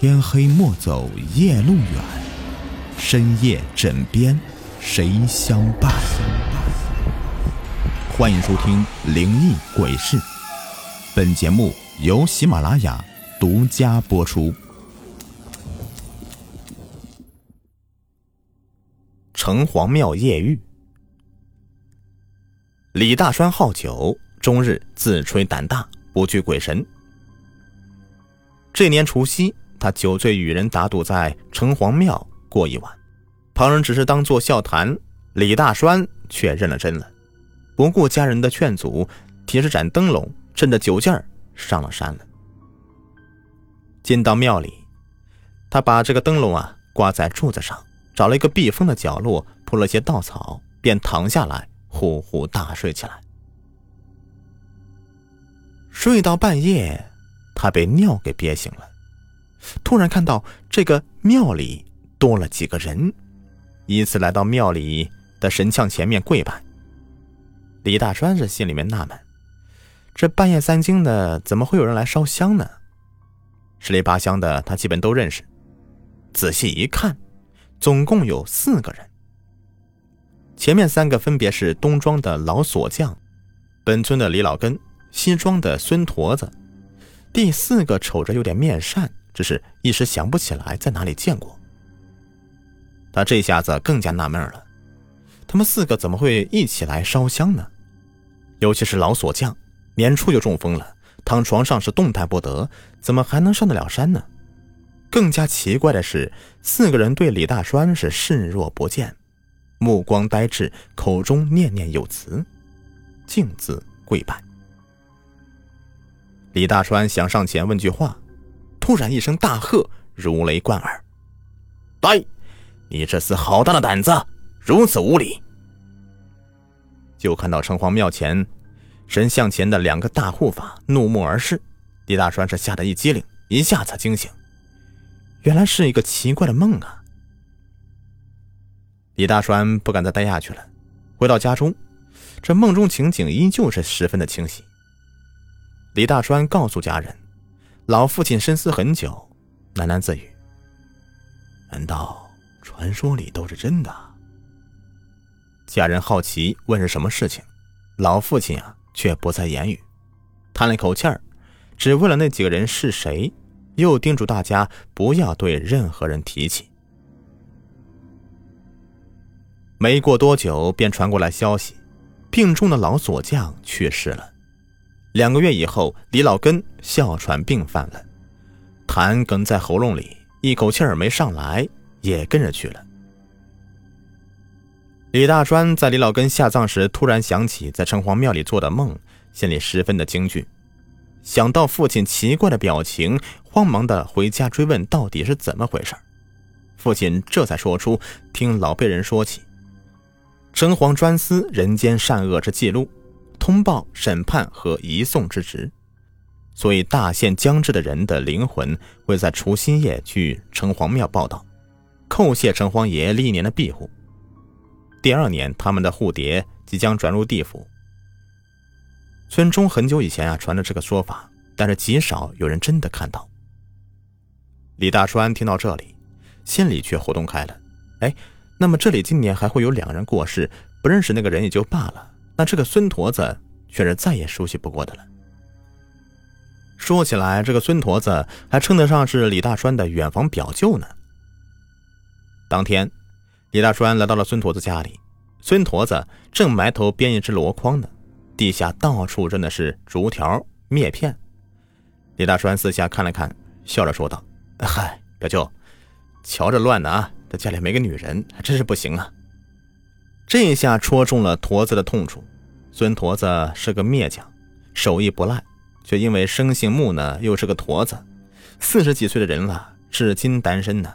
天黑莫走夜路远，深夜枕边谁相伴？欢迎收听《灵异鬼事》，本节目由喜马拉雅独家播出。城隍庙夜遇，李大栓好酒，终日自吹胆大，不惧鬼神。这年除夕。他酒醉与人打赌，在城隍庙过一晚，旁人只是当作笑谈，李大栓却认了真了，不顾家人的劝阻，提着盏灯笼，趁着酒劲儿上了山了。进到庙里，他把这个灯笼啊挂在柱子上，找了一个避风的角落，铺了些稻草，便躺下来呼呼大睡起来。睡到半夜，他被尿给憋醒了。突然看到这个庙里多了几个人，依次来到庙里的神像前面跪拜。李大栓是心里面纳闷：这半夜三更的，怎么会有人来烧香呢？十里八乡的他基本都认识。仔细一看，总共有四个人。前面三个分别是东庄的老锁匠，本村的李老根，西庄的孙驼子。第四个瞅着有点面善。只是一时想不起来在哪里见过。他这下子更加纳闷了：他们四个怎么会一起来烧香呢？尤其是老锁匠，年初就中风了，躺床上是动弹不得，怎么还能上得了山呢？更加奇怪的是，四个人对李大栓是视若不见，目光呆滞，口中念念有词，径自跪拜。李大栓想上前问句话。突然一声大喝，如雷贯耳：“来，你这厮好大的胆子，如此无礼！”就看到城隍庙前神像前的两个大护法怒目而视，李大栓是吓得一激灵，一下子惊醒，原来是一个奇怪的梦啊！李大栓不敢再待下去了，回到家中，这梦中情景依旧是十分的清晰。李大栓告诉家人。老父亲深思很久，喃喃自语：“难道传说里都是真的？”家人好奇问是什么事情，老父亲啊却不再言语，叹了一口气儿，只问了那几个人是谁，又叮嘱大家不要对任何人提起。没过多久，便传过来消息，病重的老锁匠去世了。两个月以后，李老根哮喘病犯了，痰哽在喉咙里，一口气儿没上来，也跟着去了。李大栓在李老根下葬时，突然想起在城隍庙里做的梦，心里十分的惊惧。想到父亲奇怪的表情，慌忙的回家追问到底是怎么回事。父亲这才说出听老辈人说起，城隍专司人间善恶之记录。通报、审判和移送之职，所以大限将至的人的灵魂会在除夕夜去城隍庙报道，叩谢城隍爷历年的庇护。第二年，他们的护蝶即将转入地府。村中很久以前啊传了这个说法，但是极少有人真的看到。李大栓听到这里，心里却活动开了。哎，那么这里今年还会有两个人过世，不认识那个人也就罢了。那这个孙驼子却是再也熟悉不过的了。说起来，这个孙驼子还称得上是李大栓的远房表舅呢。当天，李大栓来到了孙驼子家里，孙驼子正埋头编一只箩筐呢，地下到处扔的是竹条、篾片。李大栓四下看了看，笑着说道：“嗨，表舅，瞧着乱的啊，这家里没个女人，还真是不行啊。”这一下戳中了驼子的痛处。孙驼子是个篾匠，手艺不赖，却因为生性木讷，又是个驼子，四十几岁的人了，至今单身呢。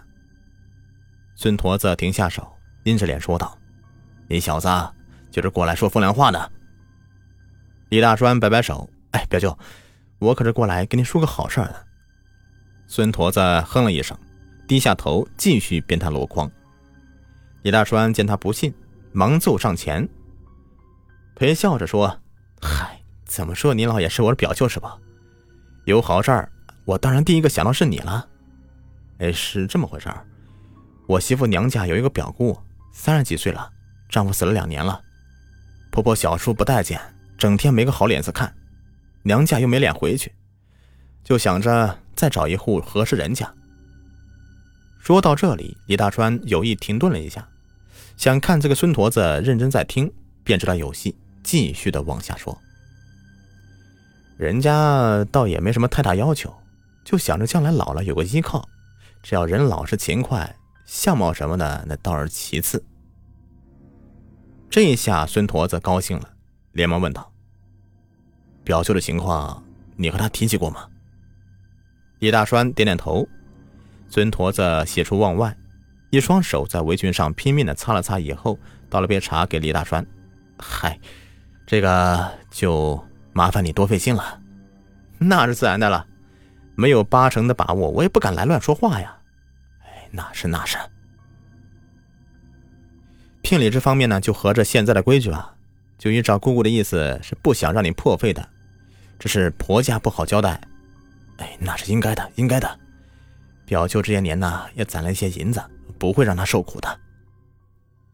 孙驼子停下手，阴着脸说道：“你小子就是过来说风凉话的。”李大栓摆摆手：“哎，表舅，我可是过来跟您说个好事的。”孙驼子哼了一声，低下头继续编他箩筐。李大栓见他不信。忙奏上前，陪笑着说：“嗨，怎么说你老也是我的表舅是吧？有好事儿，我当然第一个想到是你了。”哎，是这么回事儿。我媳妇娘家有一个表姑，三十几岁了，丈夫死了两年了，婆婆小叔不待见，整天没个好脸色看，娘家又没脸回去，就想着再找一户合适人家。说到这里，李大川有意停顿了一下，想看这个孙驼子认真在听，便知道有戏，继续的往下说。人家倒也没什么太大要求，就想着将来老了有个依靠，只要人老实勤快。相貌什么的，那倒是其次。这一下，孙驼子高兴了，连忙问道：“表舅的情况，你和他提起过吗？”李大栓点点头。孙驼子喜出望外，一双手在围裙上拼命的擦了擦，以后倒了杯茶给李大栓：“嗨，这个就麻烦你多费心了。那是自然的了，没有八成的把握，我也不敢来乱说话呀。”哎那是那是，聘礼这方面呢，就合着现在的规矩了。就依照姑姑的意思，是不想让你破费的，只是婆家不好交代。哎，那是应该的，应该的。表舅这些年呢，也攒了一些银子，不会让他受苦的。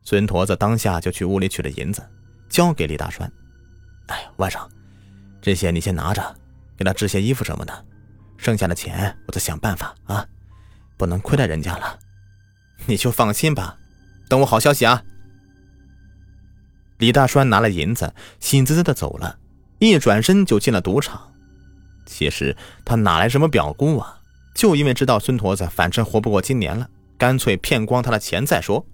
孙驼子当下就去屋里取了银子，交给李大栓。哎，外甥，这些你先拿着，给他织些衣服什么的，剩下的钱我再想办法啊。不能亏待人家了，你就放心吧，等我好消息啊！李大栓拿了银子，喜滋滋的走了，一转身就进了赌场。其实他哪来什么表姑啊？就因为知道孙驼子反正活不过今年了，干脆骗光他的钱再说。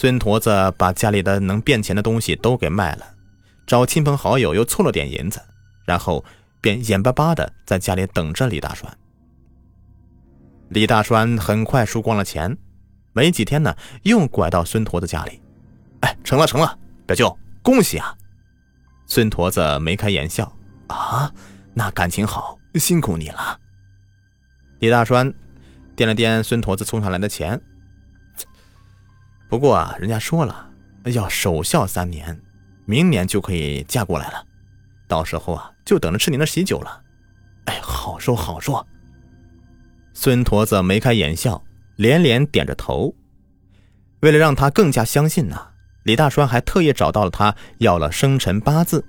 孙驼子把家里的能变钱的东西都给卖了，找亲朋好友又凑了点银子，然后便眼巴巴的在家里等着李大栓。李大栓很快输光了钱，没几天呢，又拐到孙驼子家里。哎，成了，成了，表舅，恭喜啊！孙驼子眉开眼笑，啊，那感情好，辛苦你了。李大栓掂了掂孙驼子送上来的钱，不过啊，人家说了要守孝三年，明年就可以嫁过来了，到时候啊，就等着吃您的喜酒了。哎，好说好说。孙驼子眉开眼笑，连连点着头。为了让他更加相信呢，李大栓还特意找到了他要了生辰八字，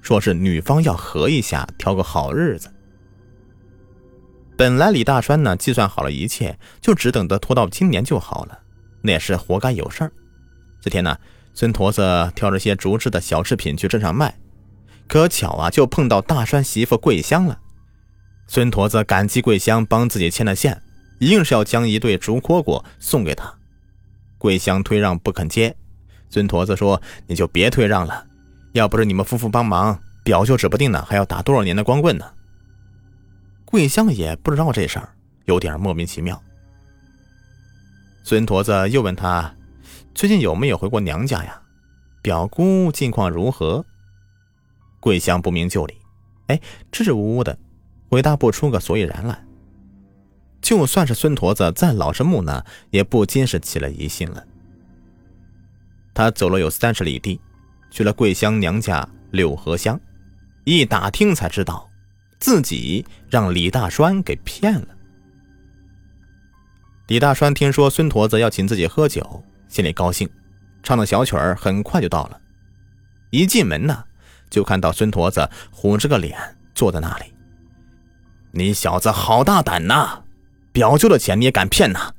说是女方要合一下，挑个好日子。本来李大栓呢计算好了一切，就只等着拖到今年就好了。那也是活该有事儿。这天呢，孙驼子挑着些竹制的小饰品去镇上卖，可巧啊，就碰到大栓媳妇桂香了。孙驼子感激桂香帮自己牵了线，硬是要将一对竹蝈蝈送给他。桂香推让不肯接，孙驼子说：“你就别退让了，要不是你们夫妇帮忙，表舅指不定呢还要打多少年的光棍呢。”桂香也不知道这事儿，有点莫名其妙。孙驼子又问他：“最近有没有回过娘家呀？表姑近况如何？”桂香不明就里，哎，支支吾吾的。回答不出个所以然来。就算是孙驼子再老实木讷，也不禁是起了疑心了。他走了有三十里地，去了桂香娘家柳河乡，一打听才知道，自己让李大栓给骗了。李大栓听说孙驼子要请自己喝酒，心里高兴，唱的小曲儿很快就到了。一进门呢，就看到孙驼子虎着个脸坐在那里。你小子好大胆呐！表舅的钱你也敢骗呐？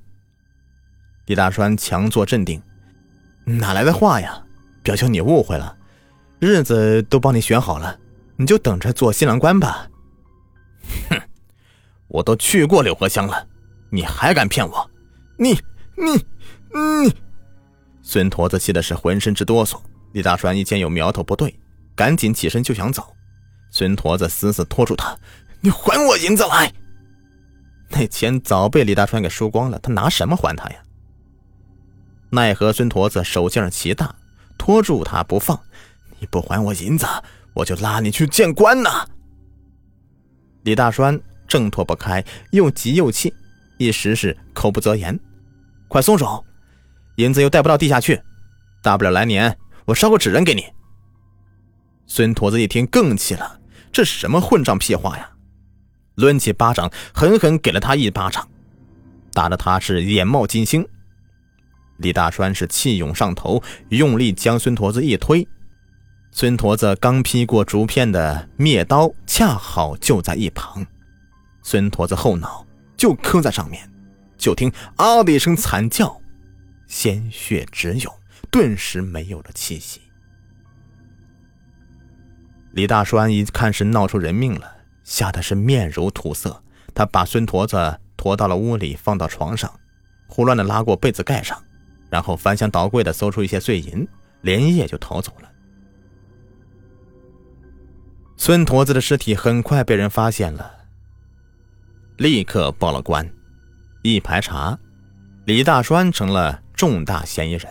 李大栓强作镇定：“哪来的话呀？表舅你误会了，日子都帮你选好了，你就等着做新郎官吧。”哼，我都去过柳河乡了，你还敢骗我？你你你！孙驼子气的是浑身直哆嗦。李大栓一见有苗头不对，赶紧起身就想走。孙驼子死死拖住他。你还我银子来！那钱早被李大川给输光了，他拿什么还他呀？奈何孙驼子手劲儿奇大，拖住他不放。你不还我银子，我就拉你去见官呐！李大栓挣脱不开，又急又气，一时是口不择言。快松手！银子又带不到地下去，大不了来年我烧个纸人给你。孙驼子一听更气了，这什么混账屁话呀！抡起巴掌，狠狠给了他一巴掌，打得他是眼冒金星。李大栓是气涌上头，用力将孙驼子一推。孙驼子刚劈过竹片的灭刀，恰好就在一旁，孙驼子后脑就磕在上面，就听啊的一声惨叫，鲜血直涌，顿时没有了气息。李大栓一看是闹出人命了，吓得是面如土色。他把孙驼子驮到了屋里，放到床上，胡乱的拉过被子盖上，然后翻箱倒柜的搜出一些碎银，连夜就逃走了。孙驼子的尸体很快被人发现了，立刻报了官。一排查，李大栓成了重大嫌疑人，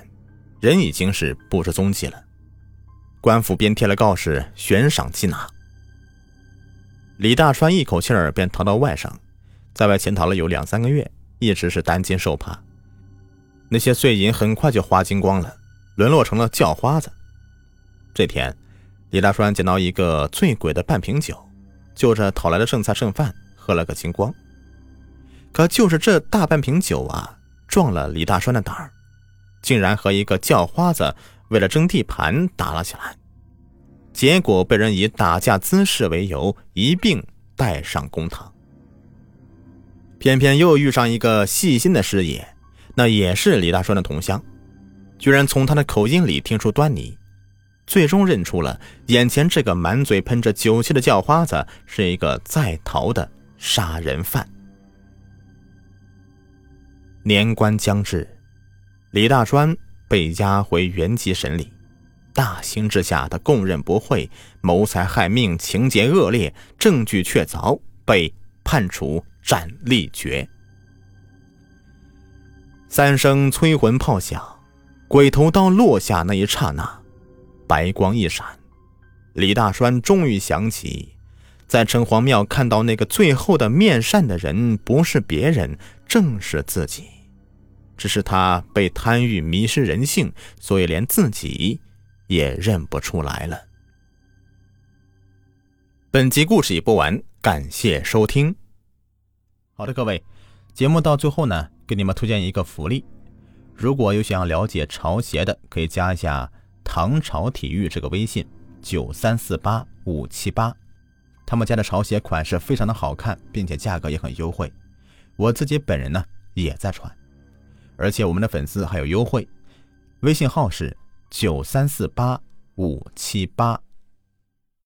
人已经是不知踪迹了。官府便贴了告示，悬赏缉拿。李大川一口气儿便逃到外省，在外潜逃了有两三个月，一直是担惊受怕。那些碎银很快就花精光了，沦落成了叫花子。这天，李大川捡到一个醉鬼的半瓶酒，就着讨来的剩菜剩饭喝了个精光。可就是这大半瓶酒啊，壮了李大栓的胆儿，竟然和一个叫花子。为了争地盘打了起来，结果被人以打架滋事为由一并带上公堂。偏偏又遇上一个细心的师爷，那也是李大栓的同乡，居然从他的口音里听出端倪，最终认出了眼前这个满嘴喷着酒气的叫花子是一个在逃的杀人犯。年关将至，李大栓。被押回原籍审理，大刑之下，他供认不讳，谋财害命，情节恶劣，证据确凿，被判处斩立决。三声催魂炮响，鬼头刀落下那一刹那，白光一闪，李大栓终于想起，在城隍庙看到那个最后的面善的人，不是别人，正是自己。只是他被贪欲迷失人性，所以连自己也认不出来了。本集故事已播完，感谢收听。好的，各位，节目到最后呢，给你们推荐一个福利：如果有想要了解潮鞋的，可以加一下唐朝体育这个微信九三四八五七八，他们家的潮鞋款式非常的好看，并且价格也很优惠。我自己本人呢也在穿。而且我们的粉丝还有优惠，微信号是九三四八五七八。